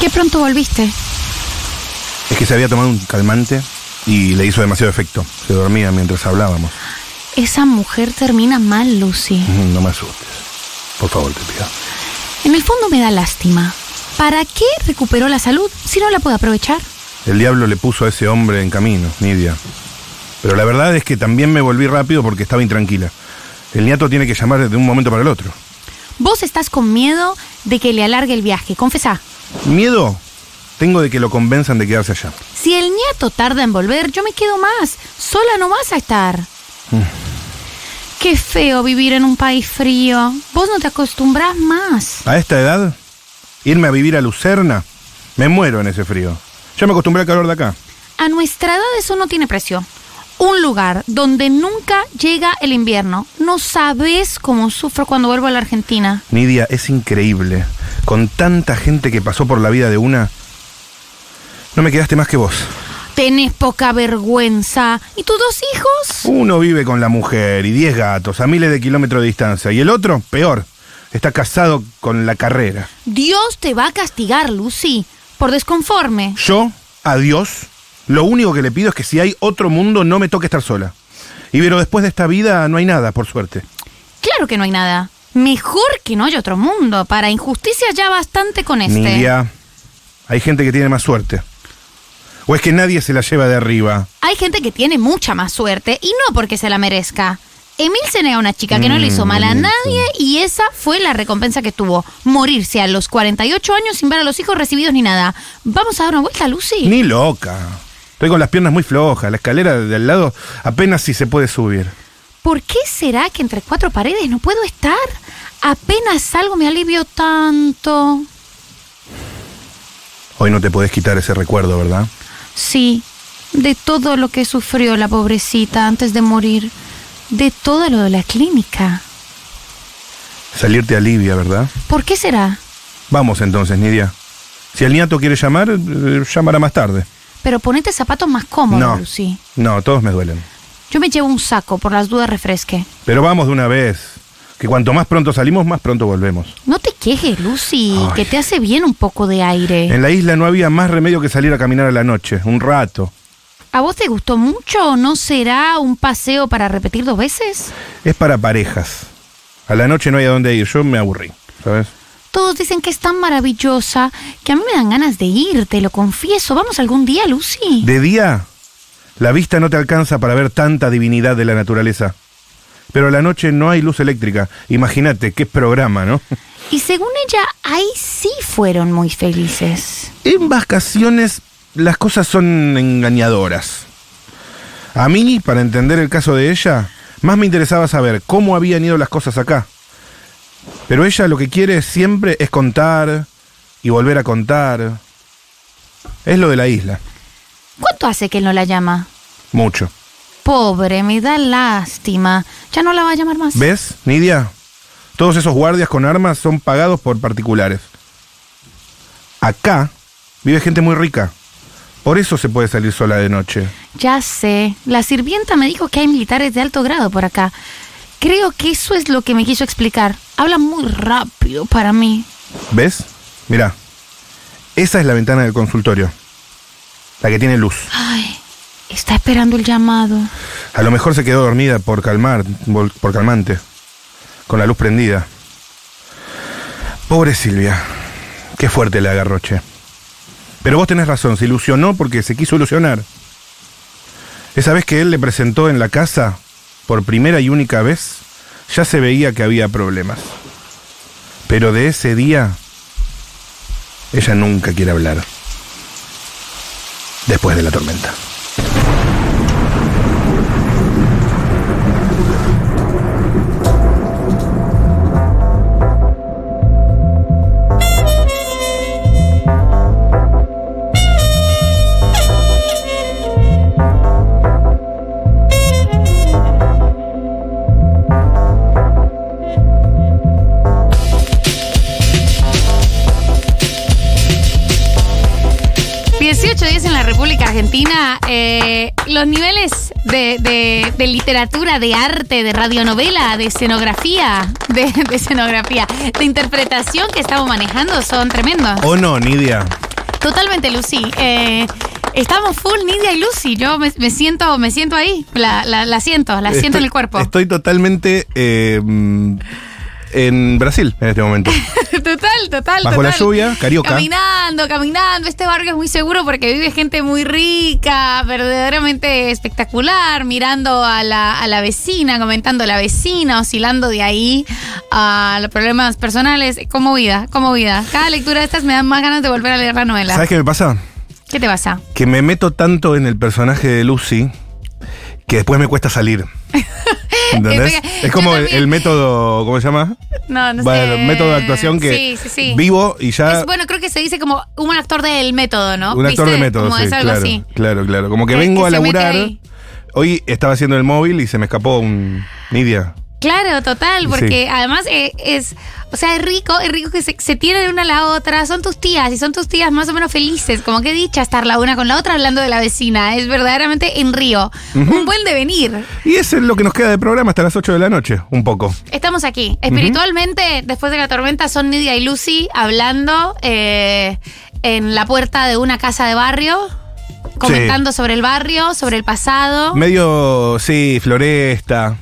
¿Qué pronto volviste? Es que se había tomado un calmante y le hizo demasiado efecto. Se dormía mientras hablábamos. Esa mujer termina mal, Lucy. No me asustes. Por favor, te pido. En el fondo me da lástima. ¿Para qué recuperó la salud si no la puede aprovechar? El diablo le puso a ese hombre en camino, Nidia. Pero la verdad es que también me volví rápido porque estaba intranquila. El nieto tiene que llamar de un momento para el otro. Vos estás con miedo de que le alargue el viaje, confesá. Miedo tengo de que lo convenzan de quedarse allá. Si el nieto tarda en volver, yo me quedo más. Sola no vas a estar. Qué feo vivir en un país frío. Vos no te acostumbras más. A esta edad, irme a vivir a Lucerna, me muero en ese frío. Ya me acostumbré al calor de acá. A nuestra edad eso no tiene precio. Un lugar donde nunca llega el invierno. No sabes cómo sufro cuando vuelvo a la Argentina. Nidia, es increíble. Con tanta gente que pasó por la vida de una, no me quedaste más que vos. Tenés poca vergüenza. ¿Y tus dos hijos? Uno vive con la mujer y diez gatos a miles de kilómetros de distancia. Y el otro, peor, está casado con la carrera. Dios te va a castigar, Lucy, por desconforme. Yo, a Dios, lo único que le pido es que si hay otro mundo no me toque estar sola. Y pero después de esta vida no hay nada, por suerte. Claro que no hay nada. Mejor que no haya otro mundo. Para injusticia ya bastante con este. Nidia, hay gente que tiene más suerte. ¿O es que nadie se la lleva de arriba? Hay gente que tiene mucha más suerte y no porque se la merezca. Emil se nega a una chica que no le hizo mal a Mm, nadie y esa fue la recompensa que tuvo. Morirse a los 48 años sin ver a los hijos recibidos ni nada. ¿Vamos a dar una vuelta, Lucy? Ni loca. Estoy con las piernas muy flojas. La escalera de al lado apenas si se puede subir. ¿Por qué será que entre cuatro paredes no puedo estar? Apenas salgo me alivio tanto. Hoy no te podés quitar ese recuerdo, ¿verdad? Sí, de todo lo que sufrió la pobrecita antes de morir. De todo lo de la clínica. Salir te alivia, ¿verdad? ¿Por qué será? Vamos entonces, Nidia. Si el nieto quiere llamar, eh, llamará más tarde. Pero ponete zapatos más cómodos, No. Lucy. No, todos me duelen. Yo me llevo un saco, por las dudas refresque. Pero vamos de una vez. Que cuanto más pronto salimos, más pronto volvemos. No te quejes, Lucy, Ay. que te hace bien un poco de aire. En la isla no había más remedio que salir a caminar a la noche, un rato. ¿A vos te gustó mucho o no será un paseo para repetir dos veces? Es para parejas. A la noche no hay a dónde ir, yo me aburrí, ¿sabes? Todos dicen que es tan maravillosa que a mí me dan ganas de ir, te lo confieso. ¿Vamos algún día, Lucy? De día, la vista no te alcanza para ver tanta divinidad de la naturaleza. Pero a la noche no hay luz eléctrica. Imagínate, qué programa, ¿no? Y según ella, ahí sí fueron muy felices. En vacaciones las cosas son engañadoras. A mí, para entender el caso de ella, más me interesaba saber cómo habían ido las cosas acá. Pero ella lo que quiere siempre es contar y volver a contar. Es lo de la isla. ¿Cuánto hace que él no la llama? Mucho. Pobre, me da lástima. Ya no la va a llamar más. ¿Ves, Nidia? Todos esos guardias con armas son pagados por particulares. Acá vive gente muy rica. Por eso se puede salir sola de noche. Ya sé. La sirvienta me dijo que hay militares de alto grado por acá. Creo que eso es lo que me quiso explicar. Habla muy rápido para mí. ¿Ves? Mira, esa es la ventana del consultorio. La que tiene luz. Ay, está esperando el llamado. A lo mejor se quedó dormida por calmar, por calmante, con la luz prendida. Pobre Silvia, qué fuerte le agarroche. Pero vos tenés razón, se ilusionó porque se quiso ilusionar. Esa vez que él le presentó en la casa, por primera y única vez, ya se veía que había problemas. Pero de ese día, ella nunca quiere hablar. Después de la tormenta. Argentina. eh, los niveles de, de- de literatura, de arte, de radionovela, de escenografía, de, de escenografía, de interpretación que estamos manejando son tremendos. ¿O no, Nidia? Totalmente, Lucy. Eh, estamos full Nidia y Lucy. Yo me, me siento, me siento ahí. La, la, la siento, la siento en el cuerpo. Estoy totalmente eh, en Brasil en este momento. total, total. Bajo la lluvia, carioca. Caminando, caminando. Este barrio es muy seguro porque vive gente muy rica, verdaderamente espectacular, mirando a la, a la vecina, comentando a la vecina, oscilando de ahí a los problemas personales. Como vida, como vida. Cada lectura de estas me dan más ganas de volver a leer la novela. ¿Sabes qué me pasa? ¿Qué te pasa? Que me meto tanto en el personaje de Lucy que después me cuesta salir. ¿Entendés? Es como el, método, ¿cómo se llama? No, no Bueno, sé. el método de actuación que Sí, sí, sí. vivo y ya Es, bueno, creo que se dice como un actor del método, ¿no? un actor ¿Viste? de método, Como sí, es algo claro, así. claro, claro. Como que vengo que a laburar. Hoy estaba haciendo el móvil y se me escapó un Nidia. Claro, total, porque además eh, es, o sea, es rico, es rico que se, se tienen una a la otra, son tus tías y son tus tías más o menos felices, como que dicha estar la una con la otra hablando de la vecina, es verdaderamente en río, un buen devenir. Y eso es lo que nos queda de programa hasta las 8 de la noche, un poco. Estamos aquí, espiritualmente, después de la tormenta, son Nidia y Lucy hablando eh, en la puerta de una casa de barrio, comentando sobre el barrio, sobre el pasado. Medio, sí, Floresta,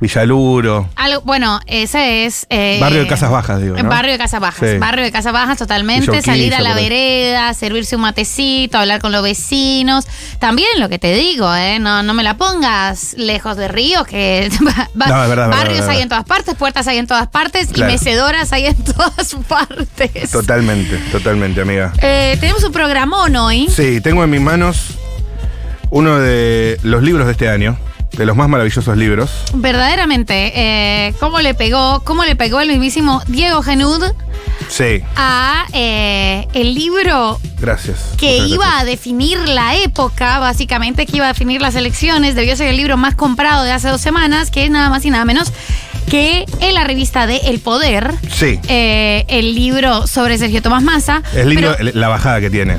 Villaluro. Algo, bueno, ese es. eh, Barrio de Casas Bajas, digo, ¿no? Barrio de Casas Bajas. Sí. Barrio de Casas Bajas totalmente. Salir a la vereda, servirse un matecito, hablar con los vecinos. También lo que te digo, ¿eh? No, no me la pongas lejos de Río, que No, es verdad, barrios verdad, hay en todas partes, puertas hay en todas partes Claro. y mecedoras hay en todas partes. Totalmente, totalmente, amiga. Eh, tenemos un programón hoy. Sí, tengo en mis manos uno de los libros de este año, de los más maravillosos libros. Verdaderamente, eh, ¿cómo le pegó? ¿Cómo le pegó el mismísimo Diego Genud Sí, a eh, el libro gracias. que iba gracias. a definir la época, básicamente, que iba a definir las elecciones, debió ser el libro más comprado de hace dos semanas, que es nada más y nada menos que en la revista de El Poder, Sí, eh, el libro sobre Sergio Tomás Massa. es lindo pero la bajada que tiene.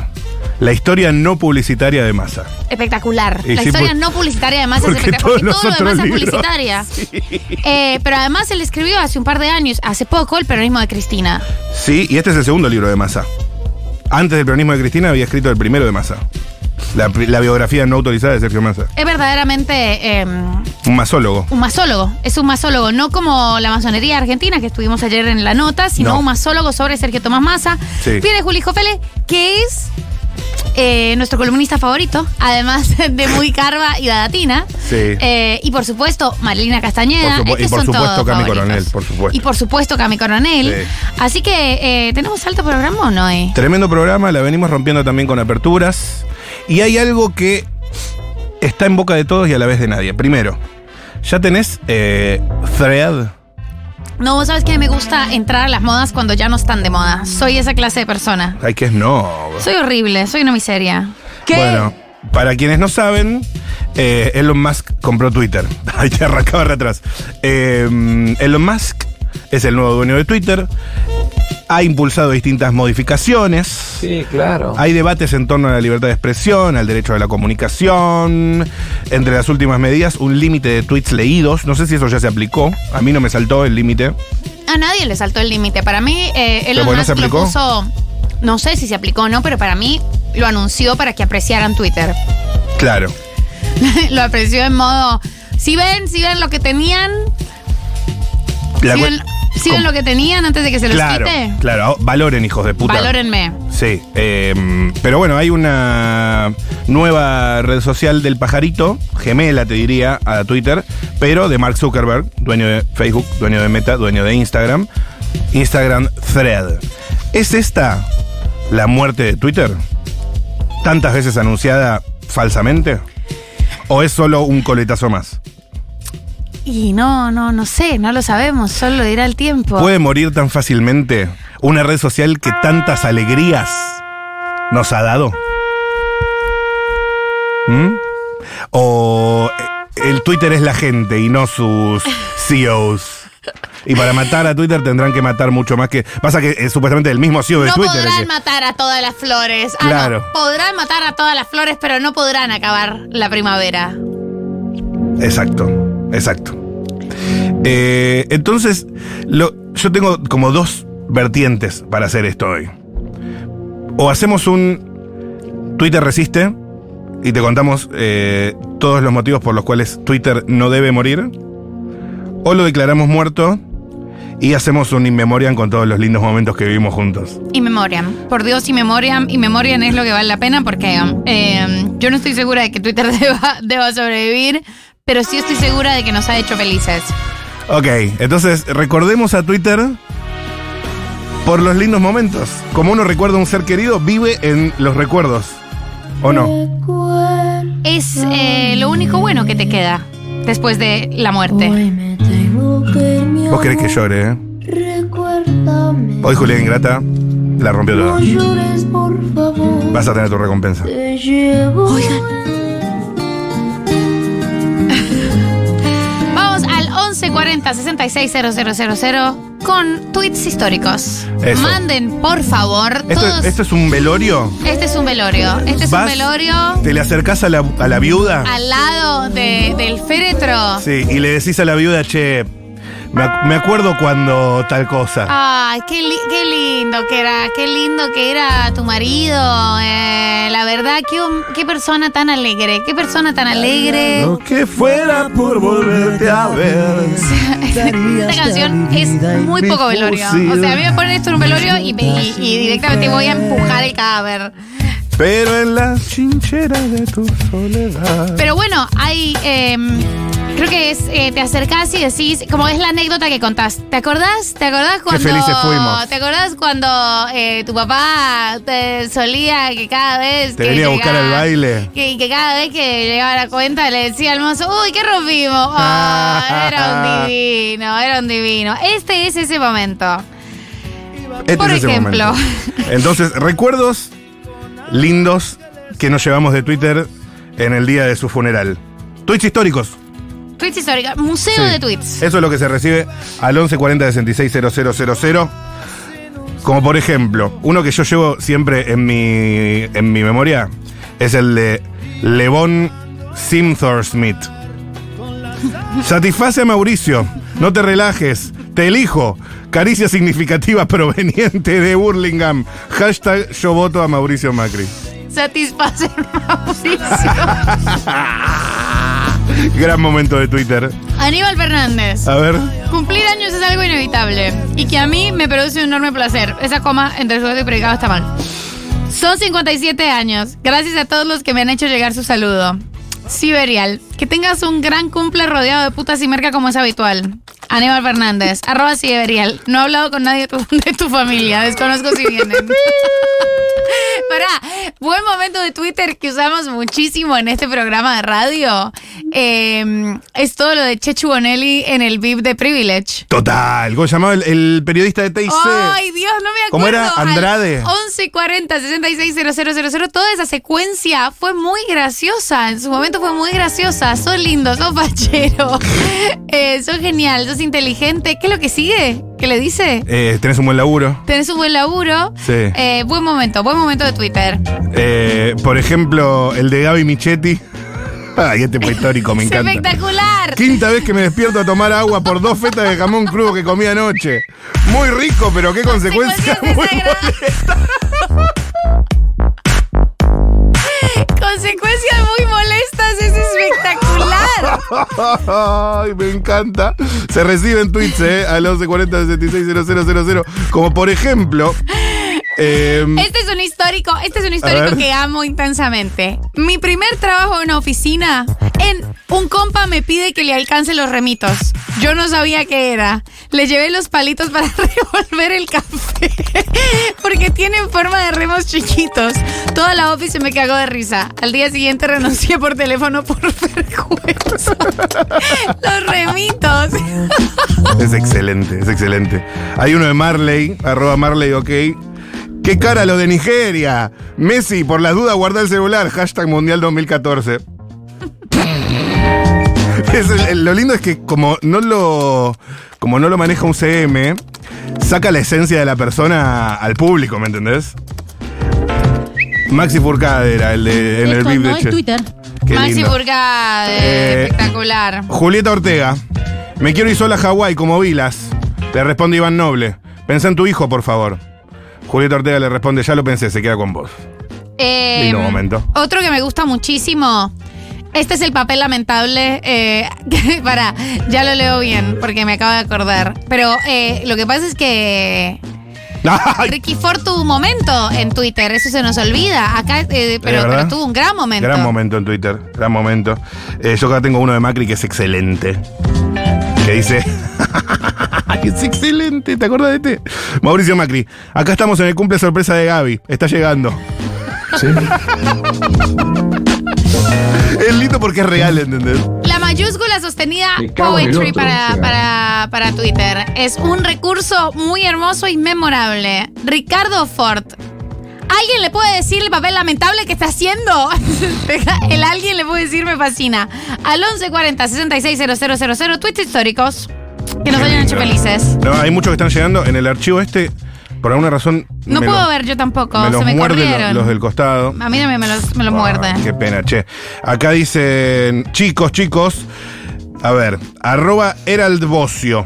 La historia no publicitaria de Massa. espectacular. Y la sí, historia por- no publicitaria de Massa es espectacular. todos todo lo demás es libros- publicitaria. Eh, pero además él escribió hace un par de años, hace poco, el peronismo de Cristina. Sí, y este es el segundo libro de Massa. Antes del peronismo de Cristina había escrito el primero de Massa. La, biografía no autorizada de Sergio Massa. Es verdaderamente. em, Un masólogo. Un masólogo, es un masólogo, no como la masonería argentina que estuvimos ayer en la nota, sino No. un masólogo sobre Sergio Tomás Massa. Sí. Viene Juli Jofele, que es eh, nuestro columnista favorito, además de Muy Carva y Dadatina. Sí. Eh, y por supuesto, Marilina Castañeda. Por supu- Estos y por son supuesto, Cami. Coronel, por supuesto. Y por supuesto, Cami Coronel. Sí. Así que, eh, ¿tenemos alto programa o no? Tremendo programa, la venimos rompiendo también con aperturas. Y hay algo que está en boca de todos y a la vez de nadie. Primero, ya tenés Thread. No, vos sabes que me gusta entrar a las modas cuando ya no están de moda. Soy esa clase de persona. Ay, que es no. Soy horrible, soy una miseria. ¿Qué? Bueno, para quienes no saben, eh, Elon Musk compró Twitter. Ay, te arrancaba atrás. Eh, Elon Musk es el nuevo dueño de Twitter. Ha impulsado distintas modificaciones. Sí, claro. Hay debates en torno a la libertad de expresión, al derecho a la comunicación. Entre las últimas medidas, un límite de tweets leídos. No sé si eso ya se aplicó. A mí no me saltó el límite. A nadie le saltó el límite. Para mí, eh, Elon ¿Pero por qué no se Musk lo aplicó? puso. No sé si se aplicó o no, pero para mí lo anunció para que apreciaran Twitter. Claro. lo apreció en modo. Si ven, si ven lo que tenían. La si cu- ven, si ven ¿Cómo? lo que tenían antes de que se los Claro, quite. claro. Valoren, hijos de puta. Valórenme. Sí, eh, pero bueno, hay una nueva red social del pajarito, gemela te diría, a Twitter, pero de Mark Zuckerberg, dueño de Facebook, dueño de Meta, dueño de Instagram, Instagram Thread. ¿Es esta la muerte de Twitter? ¿Tantas veces anunciada falsamente? ¿O es solo un coletazo más? Y no, no, no sé, no lo sabemos, solo lo dirá el tiempo. ¿Puede morir tan fácilmente una red social que tantas alegrías nos ha dado? ¿Mm? ¿O eh, el Twitter es la gente y no sus CEOs? Y para matar a Twitter tendrán que matar mucho más que. Pasa que es supuestamente el mismo CEO de no Twitter. podrán que- matar a todas las flores. Ah, no, Claro. podrán matar a todas las flores, pero no podrán acabar la primavera. Exacto, exacto. Eh, entonces, lo- yo tengo como dos vertientes para hacer esto hoy. O hacemos un Twitter resiste y te contamos eh, todos los motivos por los cuales Twitter no debe morir. O lo declaramos muerto y hacemos un in memoriam con todos los lindos momentos que vivimos juntos. Y Memoriam. Por Dios, y Memoriam. Y Memoriam es lo que vale la pena porque eh, yo no estoy segura de que Twitter deba sobrevivir, pero sí estoy segura de que nos ha hecho felices. Ok, entonces recordemos a Twitter por los lindos momentos. Como uno recuerda a un ser querido, vive en los recuerdos. ¿O no? Es eh, lo único bueno que te queda después de la muerte. Vos querés que llore, ¿eh? Recuérdame. Hoy Julián Ingrata la rompió No toda. llores, por favor. Vas a tener tu recompensa. Te 1140-660000 con tweets históricos. Manden, por favor. ¿Esto, todos... ¿Esto es un velorio? Este es un velorio. Este es un velorio. ¿Te le acercás a la, a la viuda? Al lado del féretro. Sí, y le decís a la viuda, che, me, ac- me acuerdo cuando tal cosa. Ay, qué, li- qué lindo que era, qué lindo que era tu marido. eh, la verdad, qué, qué persona tan alegre, qué persona tan alegre. Lo que fuera por volverte a ver. Esta canción es muy poco velorio. O sea, a mí me ponen esto en un velorio y, me- y- y directamente voy a empujar el cadáver. Pero en la chinchera de tu soledad. Pero bueno, hay. em, creo que es. eh, te acercás y decís. Como es la anécdota que contás. ¿Te acordás? ¿Te acordás cuando. felices fuimos. ¿Te acordás cuando eh, tu papá te solía que cada vez. Te que venía a buscar al baile. Que, que cada vez que llegaba la cuenta le decía al mozo, uy, ¿qué rompimos? Ah, era un divino, era un divino. Este es ese momento. Este Por es ese ejemplo. momento. Entonces, recuerdos lindos que nos llevamos de Twitter en el día de su funeral. Tweets históricos. Tweets históricos, museo Sí. de tweets. Eso es lo que se recibe al 1140 660000. Como por ejemplo, uno que yo llevo siempre en mi, en mi memoria es el de Levon Smith. Satisface a Mauricio, no te relajes, te elijo. Caricia significativa proveniente de Burlingame. Hashtag yo voto a Mauricio Macri. Satisfacer Mauricio. Gran momento de Twitter. Aníbal Fernández. A ver. Cumplir años es algo inevitable y que a mí me produce un enorme placer. Esa coma entre sujeto y predicado está mal. Son 57 años. Gracias a todos los que me han hecho llegar su saludo. Siberial. Que tengas un gran cumple rodeado de putas y merca como es habitual. Aníbal Fernández. Arroba Siberial. No he hablado con nadie de tu, familia. Desconozco si vienen. Pará, buen momento de Twitter que usamos muchísimo en este programa de radio. eh, es todo lo de Chechu Bonelli en el VIP de Privilege. Total. ¿Cómo se llamaba el, el periodista de TIC? Ay, Dios, no me acuerdo. ¿Cómo era? Andrade. 1140 660000. Toda esa secuencia fue muy graciosa. En su momento fue muy graciosa. Sos lindo, sos fachero. eh, sos genial, sos inteligente. ¿Qué es lo que sigue? ¿Qué le dice? Eh, tenés un buen laburo. Tenés un buen laburo. Sí. Eh, buen momento, buen momento de Twitter. Eh, por ejemplo, el de Gaby Michetti. Ay, este fue histórico, me encanta. espectacular. Quinta vez que me despierto a tomar agua por dos fetas de jamón crudo que comí anoche. Muy rico, pero qué consecuencias muy Consecuencias molestas. Consecuencias muy molestas. Ay, me encanta. Se reciben tweets, ¿eh? Al 1140 660000. Como por ejemplo. Eh, Este es un histórico, este es un histórico que amo intensamente. Mi primer trabajo en una oficina, en un compa me pide que le alcance los remitos. Yo no sabía qué era. Le llevé los palitos para revolver el café. Porque tienen forma de remos chiquitos. Toda la office me cagó de risa. Al día siguiente renuncié por teléfono por vergüenza. Los remitos. Es excelente, es excelente. Hay uno de Marley, arroba Marley, ok. ¿Qué cara lo de Nigeria? Messi, por las dudas, guarda el celular. Hashtag Mundial 2014. Es el- el- lo lindo es que como no lo como no lo maneja un CM, saca la esencia de la persona al público, ¿me entendés? Maxi Furcade era el de en el VIP no de Che. Twitter. Qué Maxi lindo. Burgade, Eh, espectacular. Julieta Ortega. Me quiero ir sola a Hawái como Vilas. Le responde Iván Noble. Pensá en tu hijo, por favor. Julieta Ortega le responde, ya lo pensé, se queda con vos. Eh, Lindo momento. Otro que me gusta muchísimo. Este es el papel lamentable. eh, para, ya lo leo bien porque me acabo de acordar. Pero eh, lo que pasa es que Ay, Ricky Ford tuvo un momento en Twitter, eso se nos olvida. Acá, eh, pero tuvo un gran momento. Gran momento en Twitter, gran momento. Eh, yo acá tengo uno de Macri que es excelente. Dice. es excelente, ¿te acuerdas de este? Mauricio Macri. Acá estamos en el cumple sorpresa de Gaby. Está llegando. Sí. Es lindo porque es real, ¿entendés? La mayúscula sostenida Poetry otro, para, o sea. para, para Twitter. Es un recurso muy hermoso y memorable. Ricardo Ford. ¿Alguien le puede decir el papel lamentable que está haciendo? el alguien le puede decir me fascina. Al 1140 660000 tweets históricos que nos hayan hecho felices. No, hay muchos que están llegando en el archivo este. Por alguna razón. No me puedo lo- ver yo tampoco, Me se los me muerde lo- corrieron. los del costado. A mí también me los, me los Ah, muerde. Qué pena, che. Acá dicen, chicos, chicos. A ver, arroba Herald Bocio.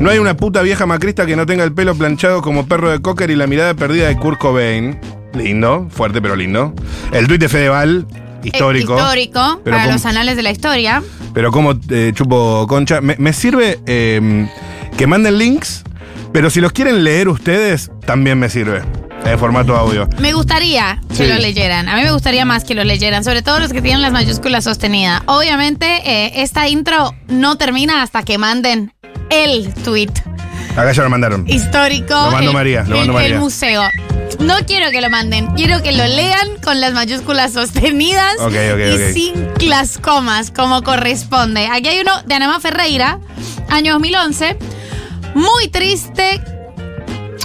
No hay una puta vieja macrista que no tenga el pelo planchado como perro de cocker y la mirada perdida de Kurt Cobain. Lindo, fuerte pero lindo. El tuit de Fedeval, histórico. Eh, histórico, Pero para los anales de la historia. Pero como eh, chupo concha. Me, me sirve eh, que manden links, pero si los quieren leer ustedes, también me sirve. En formato audio. Me gustaría que Sí. lo leyeran. A mí me gustaría más que lo leyeran, sobre todo los que tienen las mayúsculas sostenidas. Obviamente, eh, esta intro no termina hasta que manden el tweet Acá ya lo mandaron. histórico. Lo mando el, María, lo el- mando María. el museo. No quiero que lo manden, quiero que lo lean con las mayúsculas sostenidas Ok, ok, y sin las comas, como corresponde. Aquí hay uno de Anema Ferreira, año 2011. Muy triste,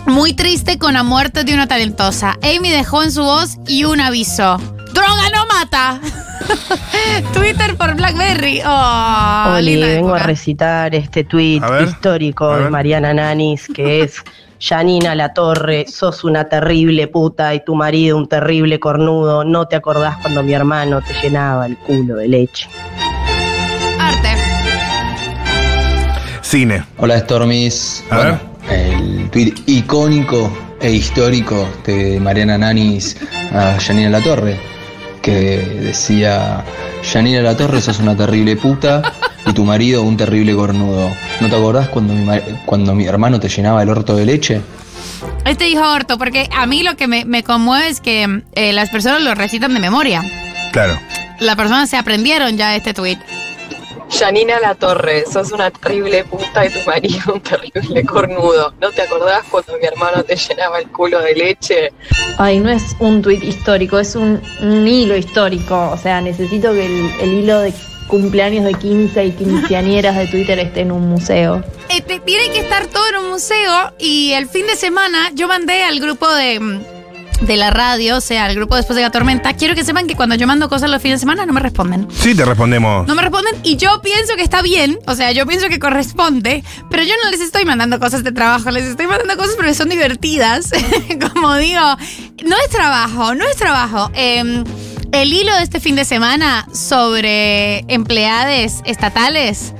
muy triste con la muerte de una talentosa. Amy dejó en su voz y un aviso. ¡Droga no mata! Twitter por Blackberry. Oh, Oli, vengo a recitar este ver, histórico de Mariana Nanis, que es Janina La Torre, sos una terrible puta y tu marido un terrible cornudo. No te acordás cuando mi hermano te llenaba el culo de leche. Arte. Cine. Hola Stormis. A bueno, el tweet icónico e histórico de Mariana Nanis a Janina Latorre, que decía, Janina Latorre sos una terrible puta y tu marido un terrible cornudo. ¿No te acordás cuando mi, ma- cuando mi hermano te llenaba el orto de leche? Este dijo orto, porque a mí lo que me, me conmueve es que eh, las personas lo recitan de memoria. Claro. Las personas se aprendieron ya este tweet. Janina La Torre, sos una terrible puta y tu marido un terrible cornudo. ¿No te acordás cuando mi hermano te llenaba el culo de leche? Ay, no es un tuit histórico, es un, un hilo histórico. O sea, necesito que el, el hilo de cumpleaños de 15 y quinceañeras de Twitter esté en un museo. Este, tiene que estar todo en un museo y el fin de semana yo mandé al grupo de, mm, de la radio, o sea, al grupo después de la tormenta. Quiero que sepan que cuando yo mando cosas los fines de semana no me responden. Sí, te respondemos. No me responden y yo pienso que está bien, o sea, yo pienso que corresponde, pero yo no les estoy mandando cosas de trabajo, les estoy mandando cosas porque son divertidas. Como digo, no es trabajo, no es trabajo. Eh, el hilo de este fin de semana sobre empleades estatales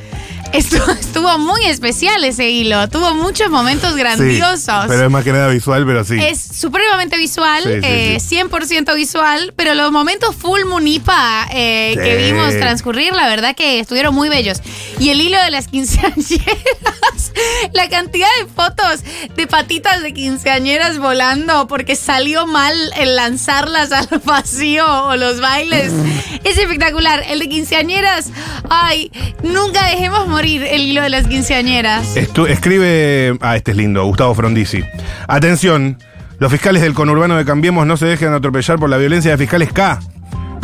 estuvo, estuvo muy especial ese hilo, tuvo muchos momentos grandiosos. Sí, pero es más que nada visual, pero sí. Es supremamente visual, Sí, sí, eh, sí. 100% visual, pero los momentos full munipa eh, que vimos transcurrir, la verdad que estuvieron muy bellos. Y el hilo de las quinceañeras, la cantidad de fotos de patitas de quinceañeras volando porque salió mal el lanzarlas al vacío o los bailes, es espectacular. El de quinceañeras, ay, nunca dejemos morir el hilo de las quinceañeras. Estu- escribe. Ah, este es lindo, Gustavo Frondizi. Atención, los fiscales del conurbano de Cambiemos no se dejen atropellar por la violencia de fiscales K.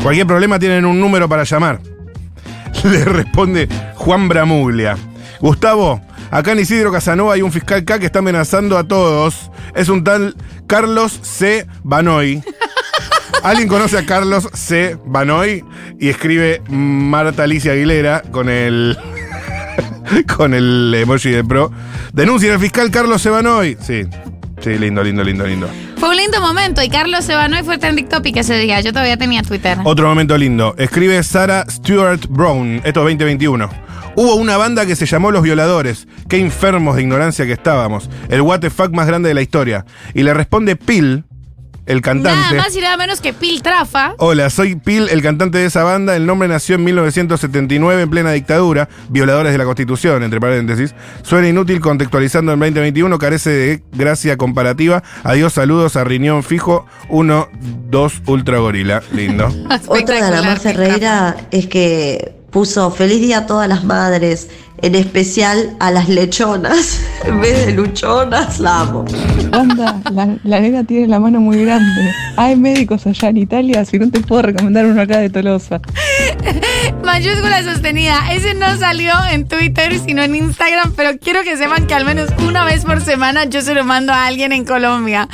Cualquier problema tienen un número para llamar. Le responde Juan Bramuglia. Gustavo, acá en Isidro Casanova hay un fiscal K que está amenazando a todos. Es un tal Carlos C. Banoy. Alguien conoce a Carlos C. Banoy y escribe Marta Alicia Aguilera con el. con el emoji de pro. Denuncia al fiscal Carlos C. Banoy. Sí. Sí, lindo, lindo, lindo, lindo. Fue un lindo momento y Carlos Sebanoy fue trending topic ese día. Yo todavía tenía Twitter. Otro momento lindo. Escribe Sarah Stewart Brown. Esto es 2021. Hubo una banda que se llamó Los Violadores. Qué enfermos de ignorancia que estábamos. El what the fuck más grande de la historia. Y le responde Pil, el cantante. Nada más y nada menos que Pil Trafa. Hola, soy Pil, el cantante de esa banda. El nombre nació en 1979 en plena dictadura. Violadores de la Constitución, entre paréntesis. Suena inútil contextualizando en 2021, carece de gracia comparativa. Adiós, saludos a Riñón Fijo 1, 2 Ultra Gorila. Lindo. Otra de Mar Pil Ferreira es que puso feliz día a todas las madres, en especial a las lechonas, en vez de luchonas, la amo. Onda, la, la nena tiene la mano muy grande. Hay médicos allá en Italia, si no te puedo recomendar uno acá de Tolosa. Mayúscula sostenida. Ese no salió en Twitter, sino en Instagram, pero quiero que sepan que al menos una vez por semana yo se lo mando a alguien en Colombia.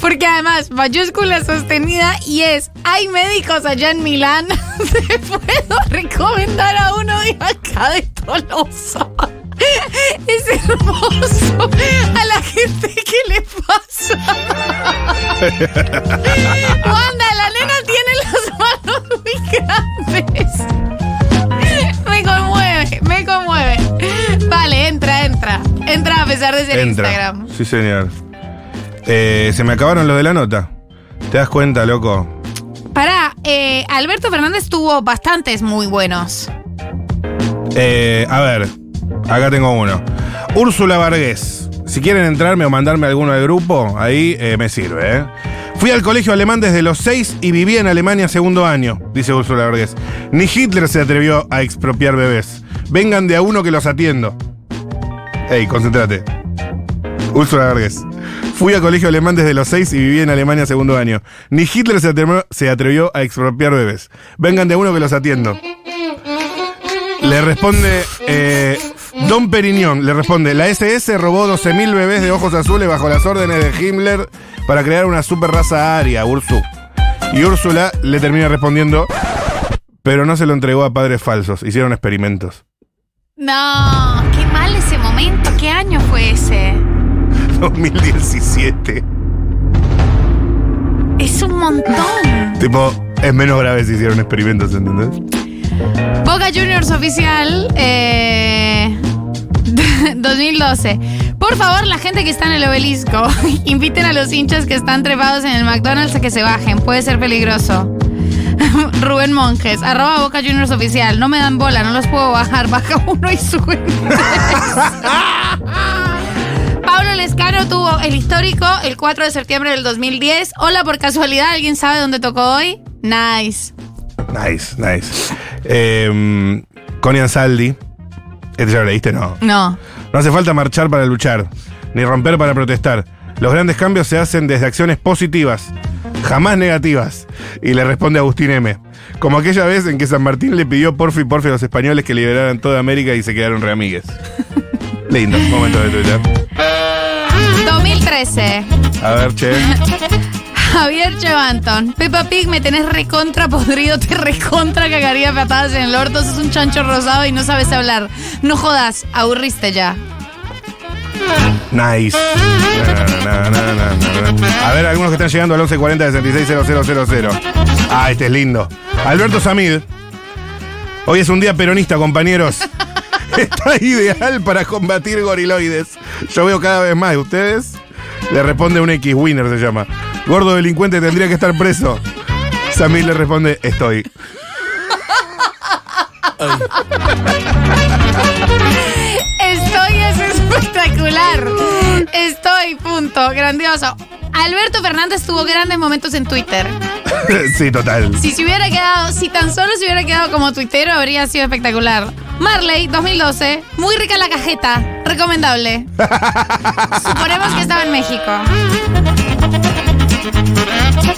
Porque además, mayúscula sostenida y es, hay médicos allá en Milán. Te puedo recomendar a uno de acá de Tolosa. Es hermoso. A la gente que le pasa. Wanda, la nena tiene las manos muy grandes. Me conmueve, me conmueve. Vale, entra, entra. Entra a pesar de ser Entra. Instagram. Sí, señor. Eh, se me acabaron los de la nota. ¿Te das cuenta, loco? Pará, eh, Alberto Fernández tuvo bastantes muy buenos. Eh, a ver, acá tengo uno. Úrsula Vargués. Si quieren entrarme o mandarme alguno al grupo, ahí eh, me sirve. ¿eh? Fui al colegio alemán desde los seis y viví en Alemania segundo año, dice Úrsula Vargués. Ni Hitler se atrevió a expropiar bebés. Vengan de a uno que los atiendo. Ey, concéntrate. Úrsula Vargas. Fui al colegio alemán desde los seis y viví en Alemania segundo año. Ni Hitler se atrevió, se atrevió a expropiar bebés. Vengan de a uno que los atiendo. Le responde eh, Don Periñón, le responde, la SS robó 12.000 bebés de ojos azules bajo las órdenes de Himmler para crear una super raza aria, Ursu. Y Úrsula le termina respondiendo, pero no se lo entregó a padres falsos, hicieron experimentos. No, qué mal ese momento. ¿Qué año fue ese? 2017. Es un montón. Tipo, es menos grave si hicieron experimentos, ¿entendés? Boca Juniors oficial eh, 2012. Por favor, la gente que está en el obelisco, inviten a los hinchas que están trepados en el McDonald's a que se bajen. Puede ser peligroso. Rubén Monjes, arroba Boca Juniors oficial. No me dan bola, no los puedo bajar. Baja uno y sube. Pablo Lescano tuvo el histórico el 4 de septiembre del 2010. Hola, por casualidad, ¿alguien sabe dónde tocó hoy? Nice. Nice, nice. Eh, Connie Ansaldi. ¿Este ya lo leíste? No. No. No hace falta marchar para luchar, ni romper para protestar. Los grandes cambios se hacen desde acciones positivas, jamás negativas. Y le responde Agustín M. Como aquella vez en que San Martín le pidió porfi porfi a los españoles que liberaran toda América y se quedaron reamigues. Lindo, momento de Twitter. 2013. A ver, che. Javier Chevanton. Peppa Pig, me tenés recontra podrido, te recontra cagaría patadas en el orto. Sos un chancho rosado y no sabes hablar. No jodas, aburriste ya. Nice. A ver, algunos que están llegando al 1140 660000. Ah, este es lindo. Alberto Samid. Hoy es un día peronista, compañeros. Está ideal para combatir goriloides. Yo veo cada vez más. ¿Y ustedes? Le responde un X-Winner, se llama. Gordo delincuente tendría que estar preso. Samid le responde, estoy. Estoy, es espectacular. Estoy, punto. Grandioso. Alberto Fernández tuvo grandes momentos en Twitter. sí, total. Si se hubiera quedado, si tan solo se hubiera quedado como tuitero, habría sido espectacular. Marley, 2012. Muy rica la cajeta. Recomendable. Suponemos que estaba en México.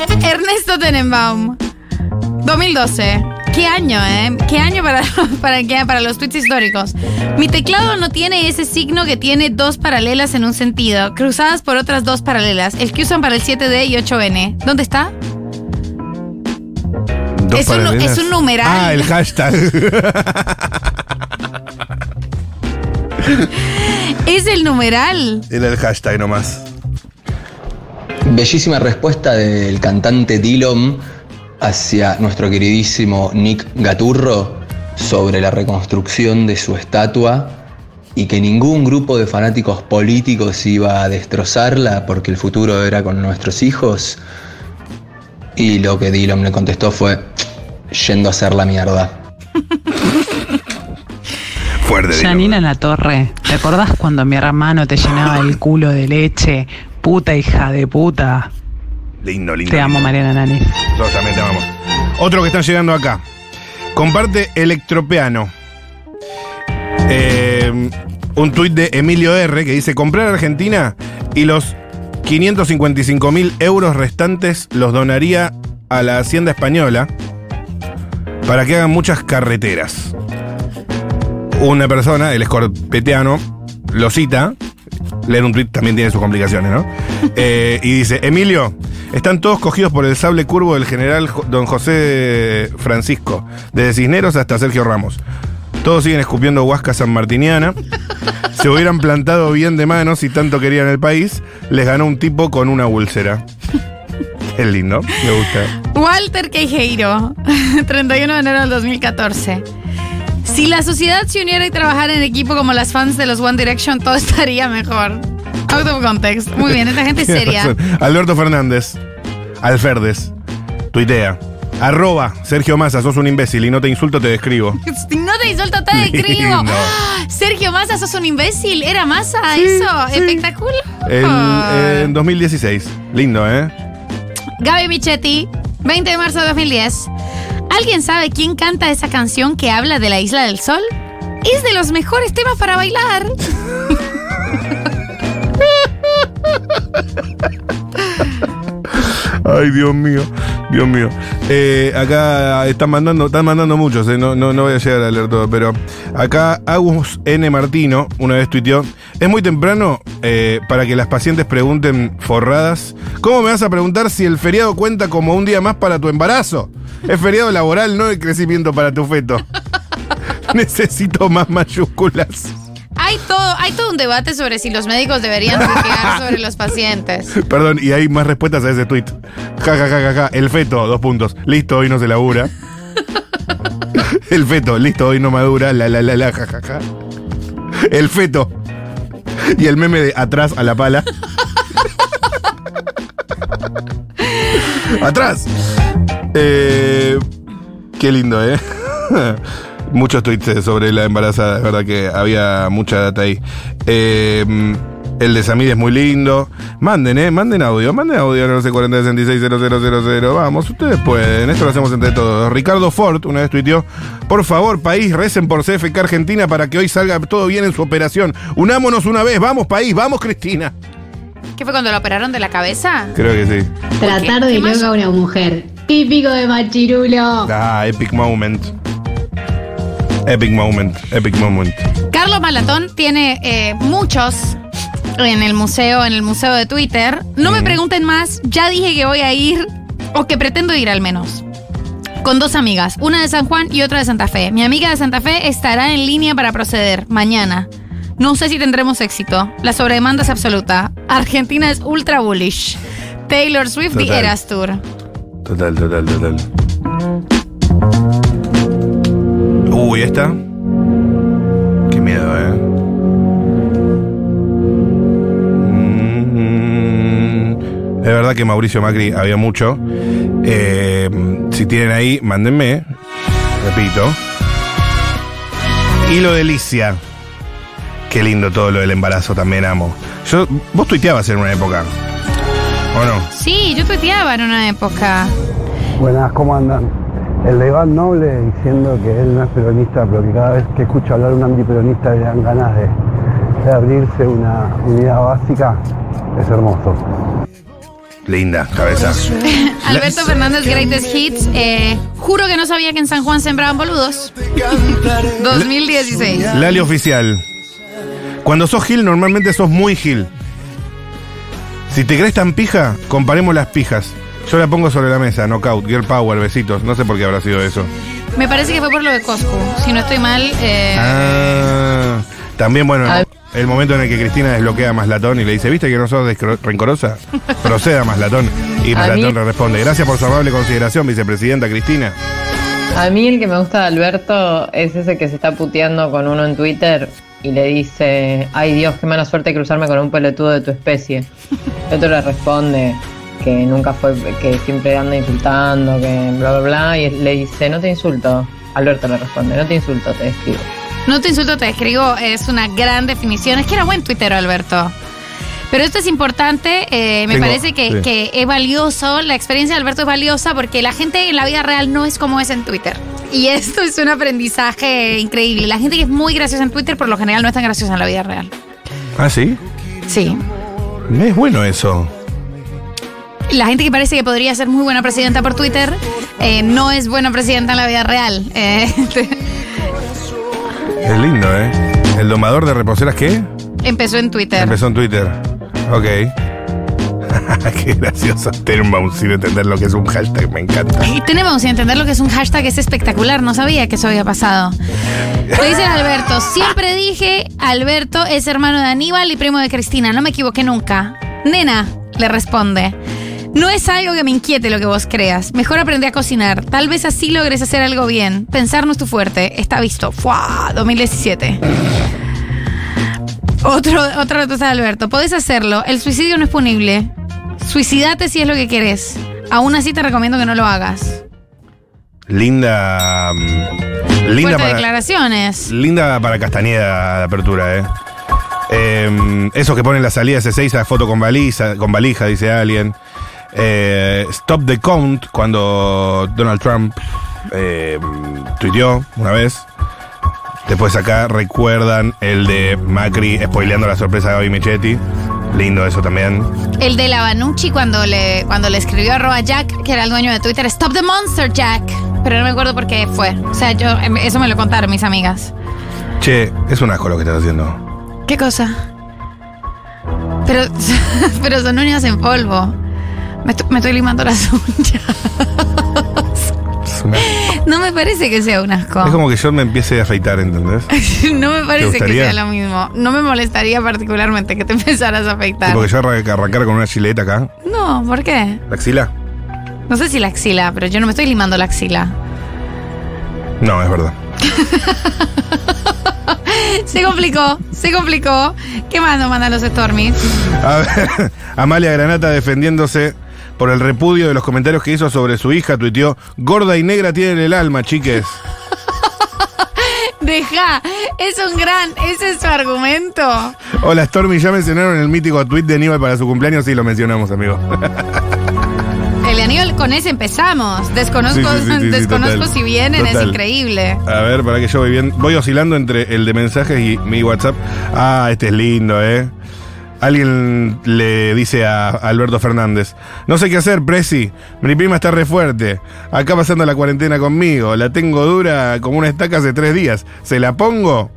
Ernesto Tenenbaum. 2012. ¿Qué año, eh? ¿Qué año para, para, qué? para los tweets históricos? Mi teclado no tiene ese signo que tiene dos paralelas en un sentido, cruzadas por otras dos paralelas, el que usan para el 7D y 8N. ¿Dónde está? Dos Es un, es un numeral. Ah, el hashtag. Es el numeral. Era el hashtag nomás. Bellísima respuesta del cantante Dillon hacia nuestro queridísimo Nick Gaturro sobre la reconstrucción de su estatua y que ningún grupo de fanáticos políticos iba a destrozarla porque el futuro era con nuestros hijos. Y lo que Dillon le contestó fue yendo a hacer la mierda. Fuerte. Janina La Torre, ¿te acordás cuando mi hermano te llenaba el culo de leche? Puta hija de puta. Lindo, lindo. Te amo, lindo. Mariana Nani. Nosotros también te amamos. Otro que están llegando acá. Comparte Electropeano. Eh, un tuit de Emilio R que dice: Comprar Argentina y los 555 mil euros restantes los donaría a la Hacienda Española para que hagan muchas carreteras. Una persona, el escorpeteano, lo cita. Leer un tuit también tiene sus complicaciones, ¿no? Eh, y dice, Emilio, están todos cogidos por el sable curvo del general don José Francisco, desde Cisneros hasta Sergio Ramos. Todos siguen escupiendo huasca sanmartiniana. Se hubieran plantado bien de manos si tanto querían el país. Les ganó un tipo con una úlcera. Es lindo, me gusta. Walter Queijeiro, 31 de enero del 2014. Si la sociedad se uniera y trabajara en equipo como las fans de los One Direction, todo estaría mejor. Out of context. Muy bien, esta gente es seria. razón. Alberto Fernández, Alferdes, tuitea. Arroba Sergio Massa, sos un imbécil y no te insulto, te describo. No te insulto, te describo. Lindo. ¡Ah! Sergio Massa, sos un imbécil. ¿Era Massa eso? Espectacular. El- Ah. en 2016. Lindo, ¿eh? Gaby Michetti, 20 de marzo de 2010. ¿Alguien sabe quién canta esa canción que habla de la Isla del Sol? Es de los mejores temas para bailar. Ay, Dios mío, Dios mío. Eh, acá están mandando, están mandando muchos, eh, no, no, no voy a llegar a leer todo, pero acá Agus N. Martino una vez tuiteó, es muy temprano eh, para que las pacientes pregunten forradas, ¿cómo me vas a preguntar si el feriado cuenta como un día más para tu embarazo? Es feriado laboral, no de crecimiento para tu feto. Necesito más mayúsculas. Hay todo, hay todo un debate sobre si los médicos deberían sobre los pacientes. Perdón, y hay más respuestas a ese tweet. Ja, ja, ja, ja, ja. El feto, dos puntos. Listo, hoy no se labura. El feto, listo, hoy no madura. La, la, la, la, ja, ja, ja. El feto. Y el meme de atrás a la pala. atrás. Eh, qué lindo, ¿eh? Muchos tweets sobre la embarazada, es verdad que había mucha data ahí. Eh, el de Samid es muy lindo. Manden, eh, manden audio, manden audio al 1140 66 Vamos, ustedes pueden, esto lo hacemos entre todos. Ricardo Ford una vez tuiteó, por favor, país, recen por CFK Argentina para que hoy salga todo bien en su operación. Unámonos una vez, vamos país, vamos Cristina. ¿Qué fue cuando lo operaron de la cabeza? Creo que sí. Tratar de loca a una mujer. Típico de machirulo. Ah, epic moment. Epic moment, epic moment. Carlos Malatón tiene eh, muchos en el museo, en el museo de Twitter. No me pregunten más, ya dije que voy a ir, o que pretendo ir al menos. Con dos amigas, una de San Juan y otra de Santa Fe. Mi amiga de Santa Fe estará en línea para proceder mañana. No sé si tendremos éxito. La sobredemanda es absoluta. Argentina es ultra bullish. Taylor Swift y Total. Eras Tour. Total, total, total. Uy, esta. Qué miedo, eh. Mm, Es verdad que Mauricio Macri había mucho. Eh, si tienen ahí, mándenme. Repito. Y lo de Licia. Qué lindo todo lo del embarazo, también amo. Yo, vos tuiteabas en una época. ¿O no? Sí, yo tuiteaba en una época. Buenas, ¿cómo andan? El de Iván Noble diciendo que él no es peronista, pero que cada vez que escucha hablar un antiperonista le dan ganas de, de abrirse una unidad básica, es hermoso. Linda, cabeza. Alberto Fernández Greatest Hits. eh, juro que no sabía que en San Juan sembraban boludos. 2016. Lali oficial. Cuando sos Gil, normalmente sos muy Gil. Si te crees tan pija, comparemos las pijas. Yo la pongo sobre la mesa, knockout, girl power, besitos. No sé por qué habrá sido eso. Me parece que fue por lo de Coscu. Si no estoy mal, eh, Ah, también, bueno, el momento en el que Cristina desbloquea a Maslatón y le dice, ¿viste que no sos rencorosa? Proceda, Maslatón. Y Maslatón mí- le responde, gracias por su amable consideración, vicepresidenta Cristina. A mí el que me gusta de Alberto es ese que se está puteando con uno en Twitter y le dice, ay Dios, qué mala suerte cruzarme con un pelotudo de tu especie. El otro le responde que nunca fue, que siempre anda insultando, que bla bla bla, y le dice, no te insulto. Alberto le responde, no te insulto, te describo. no te insulto, te escribo. Es una gran definición. Es que era buen tuitero, Alberto. Pero esto es importante, eh, me Tengo- parece que, sí. que es valioso, la experiencia de Alberto es valiosa porque la gente en la vida real no es como es en Twitter. Y esto es un aprendizaje increíble. La gente que es muy graciosa en Twitter por lo general no es tan graciosa en la vida real. ¿Ah, sí? Sí. Es bueno eso. La gente que parece que podría ser muy buena presidenta por Twitter eh, no es buena presidenta en la vida real. Eh, Es lindo, ¿eh? ¿El domador de reposeras qué? empezó en Twitter. Empezó en Twitter. Ok. qué gracioso. Tenemos sin entender lo que es un hashtag, me encanta. Y tenemos que entender lo que es un hashtag, es espectacular, no sabía que eso había pasado. Le dice Alberto, siempre dije, Alberto es hermano de Aníbal y primo de Cristina, no me equivoqué nunca. Nena, le responde, no es algo que me inquiete lo que vos creas, mejor aprendí a cocinar, tal vez así logres hacer algo bien, pensar no es tu fuerte, está visto, ¡Fua! 2017. Otro, otra respuesta de Alberto, podés hacerlo, el suicidio no es punible, suicidate si es lo que querés, aún así te recomiendo que no lo hagas. Linda. mm, Linda para, declaraciones. linda para Castañeda de apertura, ¿eh? Eh, esos que ponen la salida de C6 a foto con valija, con valija, dice alguien. Eh, stop the count cuando Donald Trump eh, tuiteó una vez. Después acá recuerdan el de Macri spoileando la sorpresa de Gaby Michetti. Lindo eso también. El de la Banucci cuando le, cuando le escribió arroba Jack, que era el dueño de Twitter, Stop the Monster Jack. Pero no me acuerdo por qué fue. O sea, yo, em, eso me lo contaron mis amigas. Che, es un asco lo que estás haciendo. ¿Qué cosa? Pero, pero son uñas en polvo. Me, me estoy limando las uñas. Es, una- No me parece que sea un asco. es como que yo me empiece a afeitar, ¿entendés? no me parece que sea lo mismo. No me molestaría particularmente que te empezaras a afeitar. Tipo que yo arranque- arrancar con una chileta acá. No, ¿por qué? ¿La axila? No sé si la axila, pero yo no me estoy limando la axila. No, es verdad. Se complicó, se complicó. ¿Qué más nos mandan los Stormies? A ver, Amalia Granata defendiéndose por el repudio de los comentarios que hizo sobre su hija, tuiteó, gorda y negra tienen el alma, chiques. Deja, es un gran, ese es su argumento. Hola Stormy, ya mencionaron el mítico tweet de Aníbal para su cumpleaños, sí lo mencionamos, amigo. El de Aníbal con ese empezamos. Desconozco, Sí, sí, sí, sí, sí, desconozco total. si vienen, es increíble. A ver, para que yo voy bien. Voy oscilando entre el de mensajes y mi WhatsApp. Ah, este es lindo, ¿eh? Alguien le dice a Alberto Fernández, no sé qué hacer, Presi, mi prima está re fuerte, acá pasando la cuarentena conmigo, la tengo dura como una estaca hace tres días, ¿se la pongo?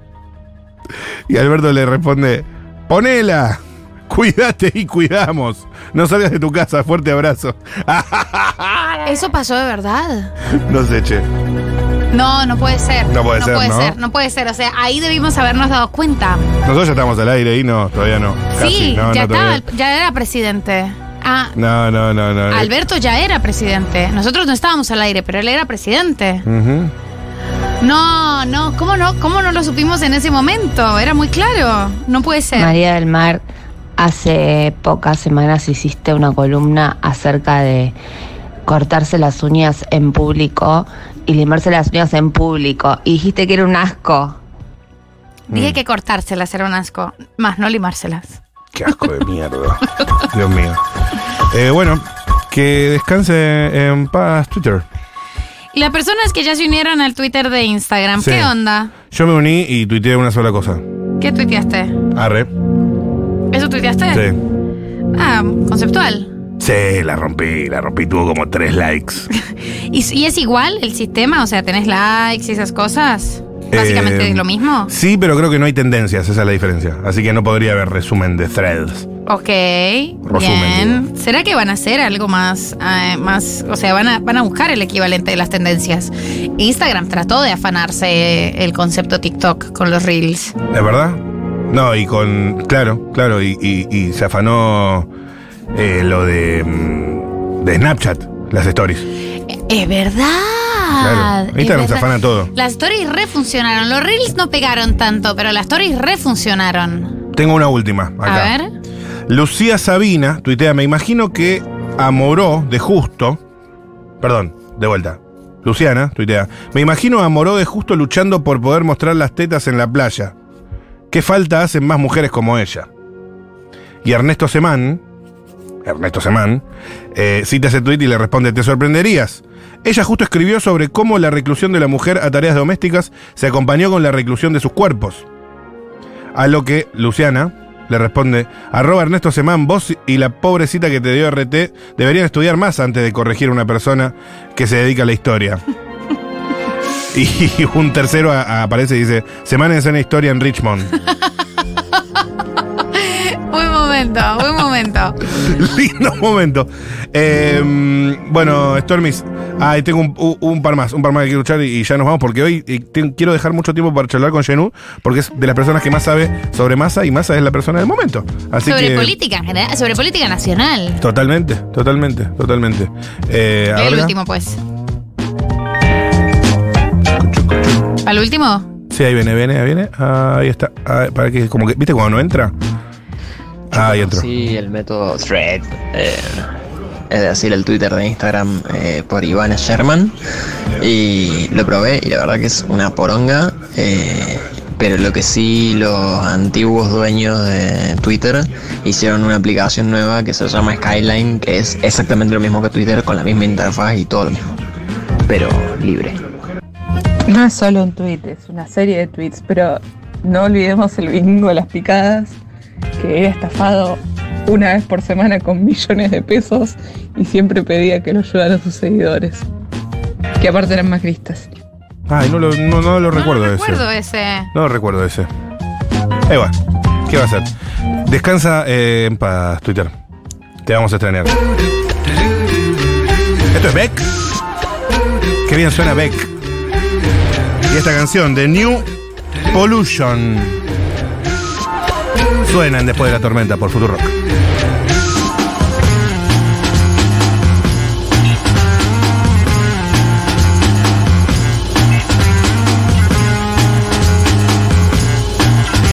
Y Alberto le responde, ponela, cuídate y cuidamos, no salgas de tu casa, fuerte abrazo. ¿Eso pasó de verdad? no sé, che. No, no puede ser. No puede ser, puede ¿no? ser, no puede ser. O sea, ahí debimos habernos dado cuenta. Nosotros ya estamos al aire y no, todavía no. Casi, sí, no, ya no, estaba, todavía. ya era presidente. Ah, No, no, no, no. Alberto ya era presidente. Nosotros no estábamos al aire, pero él era presidente. No, no, ¿cómo no? ¿Cómo no lo supimos en ese momento? Era muy claro. No puede ser. María del Mar, hace pocas semanas hiciste una columna acerca de cortarse las uñas en público y limarse las uñas en público. Y dijiste que era un asco. Dije Mm. que cortárselas era un asco. Más, no limárselas. Qué asco de mierda. Dios mío. Eh, bueno, que descanse en paz Twitter. Y las personas que ya se unieron al Twitter de Instagram, Sí. ¿qué onda? Yo me uní y tuiteé una sola cosa. ¿Qué tuiteaste? Arre. ¿Eso tuiteaste? Sí. Ah, conceptual. Sí, la rompí, la rompí, tuvo como tres likes. ¿Y, y es igual el sistema? O sea, ¿tenés likes y esas cosas? ¿Básicamente Eh, lo mismo? Sí, pero creo que no hay tendencias, esa es la diferencia. Así que no podría haber resumen de threads. Ok, Resumen, bien. ¿Será que van a hacer algo más, eh, más, o sea, van a, van a buscar el equivalente de las tendencias? Instagram trató de afanarse el concepto TikTok con los reels. ¿Es verdad? No, y con. Claro, claro, y, y- y se afanó eh, lo de. mm, de Snapchat, las stories. Es verdad. Claro. Instagram se afana todo. Las stories refuncionaron. Los reels no pegaron tanto, pero las stories refuncionaron. Tengo una última acá. A ver. Lucía Sabina, tuitea, me imagino que a Moró de Justo. Perdón, de vuelta. Luciana, tuitea. Me imagino a Moró de Justo luchando por poder mostrar las tetas en la playa. ¿Qué falta hacen más mujeres como ella? Y Ernesto Semán, Ernesto Semán, eh, cita ese tuit y le responde, ¿te sorprenderías? Ella justo escribió sobre cómo la reclusión de la mujer a tareas domésticas se acompañó con la reclusión de sus cuerpos. A lo que Luciana le responde, arroba Ernesto Semán, vos y la pobrecita que te dio RT deberían estudiar más antes de corregir a una persona que se dedica a la historia. y un tercero a- a- aparece y dice, Semana en historia en Richmond. Buen momento, buen momento. Lindo momento. Eh, bueno, Stormis, ahí tengo un, un- un par más, un par más que quiero escuchar y, y ya nos vamos porque hoy eh, te- quiero dejar mucho tiempo para charlar con Jenú porque es de las personas que más sabe sobre masa y masa es la persona del momento. Así sobre que política en general, sobre política nacional. totalmente, totalmente, totalmente. Eh, el último, pues. ¿Al último? Sí, ahí viene, viene, ahí viene. Ah, ahí está. Ah, para que, como que, ¿viste cuando no entra? Ah, ahí entró. Sí, el método Thread. eh, es decir, el Twitter de Instagram eh, por Ivana Sherman. Y lo probé y la verdad que es una poronga. eh, pero lo que sí, los antiguos dueños de Twitter hicieron una aplicación nueva que se llama Skyline, que es exactamente lo mismo que Twitter, con la misma interfaz y todo lo mismo. Pero libre. No es solo un tweet, es una serie de tweets, pero no olvidemos el bingo de las picadas, que era estafado una vez por semana con millones de pesos y siempre pedía que lo ayudaran a sus seguidores, que aparte eran macristas. Ay, no lo, no, no lo recuerdo ese. Recuerdo ese. No recuerdo ese. Ahí va. ¿Qué va a hacer? Descansa eh, en paz, Twitter. Te vamos a extrañar. ¿Esto es Beck? Qué bien suena Beck. Y esta canción de New Pollution. Suenan después de la tormenta por Futurock.